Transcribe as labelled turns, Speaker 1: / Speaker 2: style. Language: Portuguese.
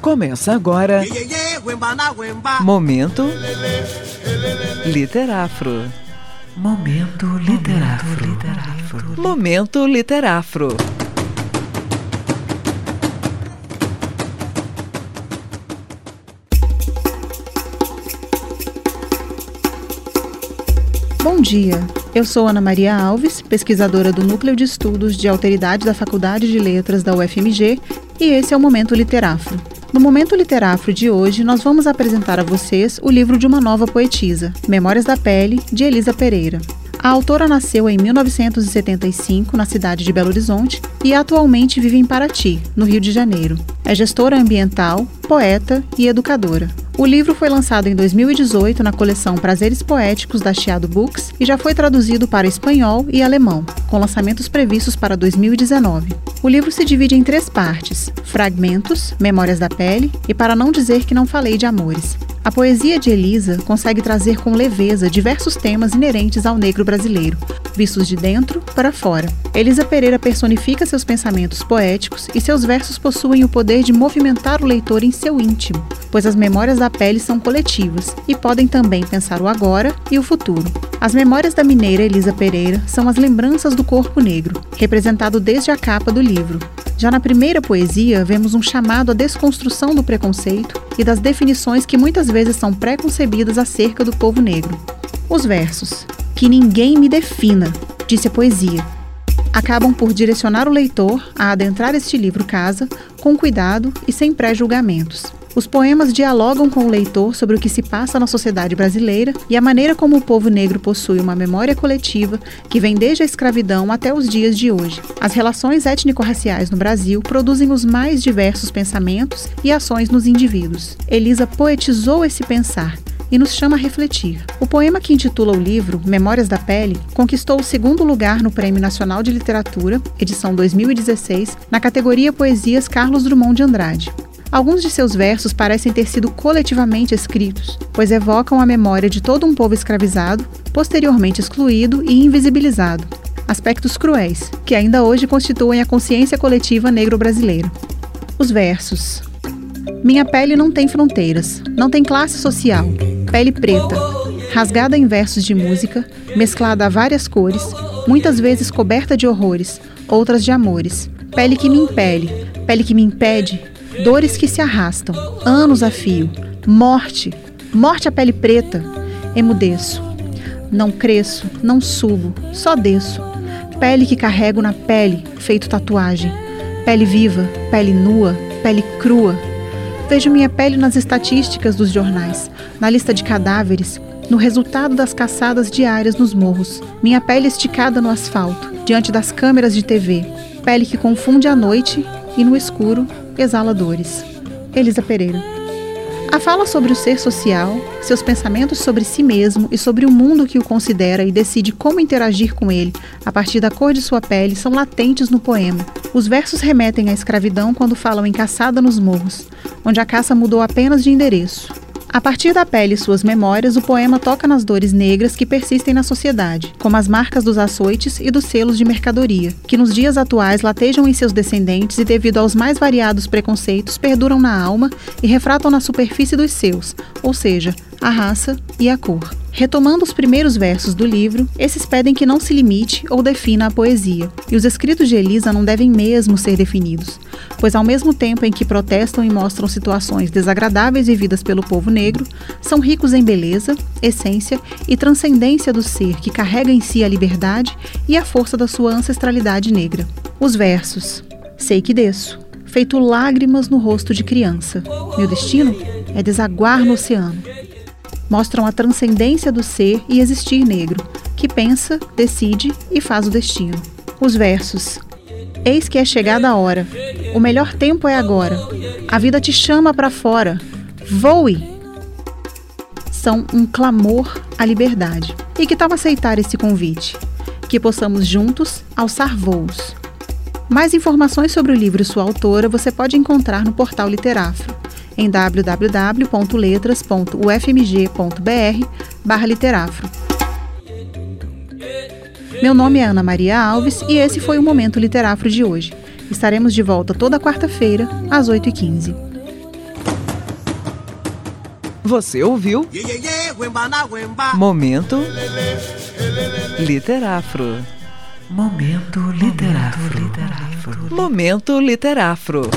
Speaker 1: Começa agora. Momento Literafro. Momento Literafro. Momento Literafro.
Speaker 2: Bom dia. Eu sou Ana Maria Alves, pesquisadora do Núcleo de Estudos de Alteridade da Faculdade de Letras da UFMG, e esse é o Momento Literafro. No Momento Literafro de hoje, nós vamos apresentar a vocês o livro de uma nova poetisa, Memórias da Pele, de Elisa Pereira. A autora nasceu em 1975 na cidade de Belo Horizonte e atualmente vive em Paraty, no Rio de Janeiro. É gestora ambiental, poeta e educadora. O livro foi lançado em 2018 na coleção Prazeres Poéticos da Chiado Books e já foi traduzido para espanhol e alemão, com lançamentos previstos para 2019. O livro se divide em três partes: Fragmentos, Memórias da Pele e Para Não Dizer Que Não Falei de Amores. A poesia de Elisa consegue trazer com leveza diversos temas inerentes ao negro brasileiro, vistos de dentro para fora. Elisa Pereira personifica seus pensamentos poéticos e seus versos possuem o poder de movimentar o leitor em seu íntimo, pois as memórias da pele são coletivas e podem também pensar o agora e o futuro. As memórias da mineira Elisa Pereira são as lembranças do corpo negro, representado desde a capa do livro. Já na primeira poesia, vemos um chamado à desconstrução do preconceito e das definições que muitas vezes são preconcebidas acerca do povo negro. Os versos: Que ninguém me defina, disse a poesia, acabam por direcionar o leitor a adentrar este livro casa com cuidado e sem pré-julgamentos. Os poemas dialogam com o leitor sobre o que se passa na sociedade brasileira e a maneira como o povo negro possui uma memória coletiva que vem desde a escravidão até os dias de hoje. As relações étnico-raciais no Brasil produzem os mais diversos pensamentos e ações nos indivíduos. Elisa poetizou esse pensar e nos chama a refletir. O poema que intitula o livro, Memórias da Pele, conquistou o segundo lugar no Prêmio Nacional de Literatura, edição 2016, na categoria Poesias Carlos Drummond de Andrade. Alguns de seus versos parecem ter sido coletivamente escritos, pois evocam a memória de todo um povo escravizado, posteriormente excluído e invisibilizado. Aspectos cruéis, que ainda hoje constituem a consciência coletiva negro-brasileira. Os versos. Minha pele não tem fronteiras, não tem classe social. Pele preta, rasgada em versos de música, mesclada a várias cores, muitas vezes coberta de horrores, outras de amores. Pele que me impele, pele que me impede, dores que se arrastam, anos a fio, morte, morte à pele preta. Emudeço. Não cresço, não subo, só desço. Pele que carrego na pele, feito tatuagem. Pele viva, pele nua, pele crua. Vejo minha pele nas estatísticas dos jornais, na lista de cadáveres, no resultado das caçadas diárias nos morros. Minha pele esticada no asfalto, diante das câmeras de TV. Pele que confunde a noite e no escuro exala dores. Elisa Pereira. A fala sobre o ser social, seus pensamentos sobre si mesmo e sobre o mundo que o considera e decide como interagir com ele a partir da cor de sua pele são latentes no poema. Os versos remetem à escravidão quando falam em caçada nos morros, onde a caça mudou apenas de endereço. A partir da pele e suas memórias, o poema toca nas dores negras que persistem na sociedade, como as marcas dos açoites e dos selos de mercadoria, que nos dias atuais latejam em seus descendentes e, devido aos mais variados preconceitos, perduram na alma e refratam na superfície dos seus, ou seja, a raça e a cor. Retomando os primeiros versos do livro, esses pedem que não se limite ou defina a poesia, e os escritos de Elisa não devem mesmo ser definidos, pois ao mesmo tempo em que protestam e mostram situações desagradáveis vividas pelo povo negro, são ricos em beleza, essência e transcendência do ser que carrega em si a liberdade e a força da sua ancestralidade negra. Os versos: Sei que desço, feito lágrimas no rosto de criança. Meu destino é desaguar no oceano mostram a transcendência do ser e existir negro, que pensa, decide e faz o destino. Os versos: Eis que é chegada a hora. O melhor tempo é agora. A vida te chama para fora. Voe! São um clamor à liberdade. E que tal aceitar esse convite? Que possamos juntos alçar voos. Mais informações sobre o livro e sua autora você pode encontrar no portal Literafro em www.letras.ufmg.br literafro. Meu nome é Ana Maria Alves e esse foi o Momento Literafro de hoje. Estaremos de volta toda quarta-feira, às 8h15.
Speaker 1: Você ouviu Momento Literafro. Momento Literafro. Momento Literafro.